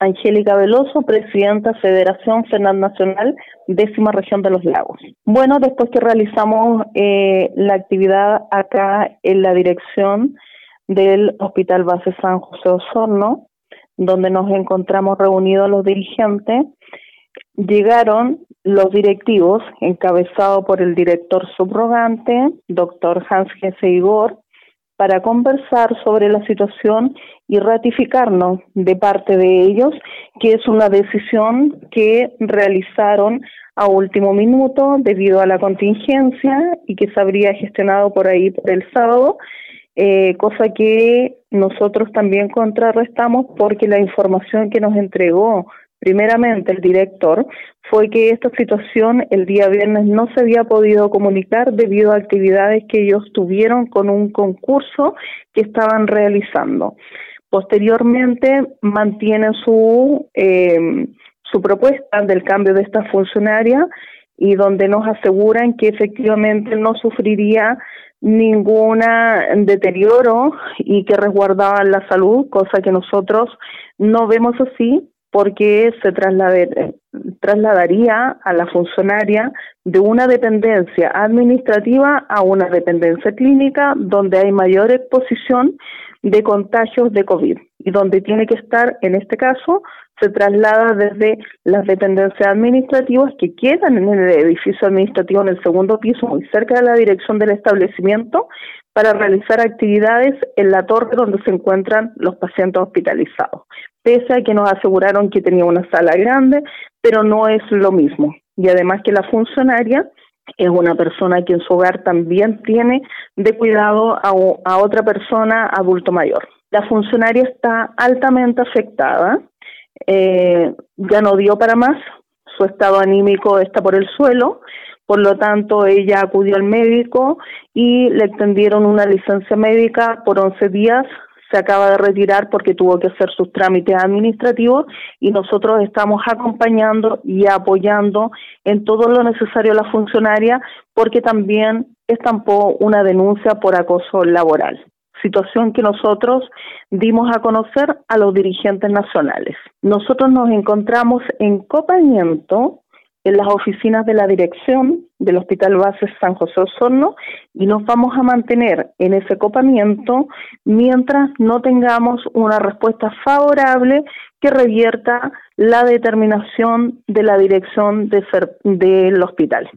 Angélica Veloso, presidenta Federación Fernand Nacional, décima región de los lagos. Bueno, después que realizamos eh, la actividad acá en la dirección del Hospital Base San José Osorno, donde nos encontramos reunidos los dirigentes, llegaron los directivos, encabezados por el director subrogante, doctor Hans Gese Igor, para conversar sobre la situación y ratificarnos de parte de ellos que es una decisión que realizaron a último minuto debido a la contingencia y que se habría gestionado por ahí por el sábado, eh, cosa que nosotros también contrarrestamos porque la información que nos entregó primeramente el director fue que esta situación el día viernes no se había podido comunicar debido a actividades que ellos tuvieron con un concurso que estaban realizando. Posteriormente mantienen su, eh, su propuesta del cambio de esta funcionaria y donde nos aseguran que efectivamente no sufriría ningún deterioro y que resguardaban la salud, cosa que nosotros no vemos así porque se trasladaría a la funcionaria de una dependencia administrativa a una dependencia clínica donde hay mayor exposición de contagios de COVID y donde tiene que estar, en este caso, se traslada desde las dependencias administrativas que quedan en el edificio administrativo en el segundo piso, muy cerca de la dirección del establecimiento, para realizar actividades en la torre donde se encuentran los pacientes hospitalizados pese a que nos aseguraron que tenía una sala grande, pero no es lo mismo. Y además que la funcionaria es una persona que en su hogar también tiene de cuidado a, otra persona adulto mayor. La funcionaria está altamente afectada, eh, ya no dio para más, su estado anímico está por el suelo, por lo tanto ella acudió al médico y le extendieron una licencia médica por 11 días se acaba de retirar porque tuvo que hacer sus trámites administrativos y nosotros estamos acompañando y apoyando en todo lo necesario a la funcionaria porque también estampó una denuncia por acoso laboral situación que nosotros dimos a conocer a los dirigentes nacionales. Nosotros nos encontramos en copamiento en las oficinas de la dirección del Hospital Base San José Osorno y nos vamos a mantener en ese copamiento mientras no tengamos una respuesta favorable que revierta la determinación de la dirección de del hospital.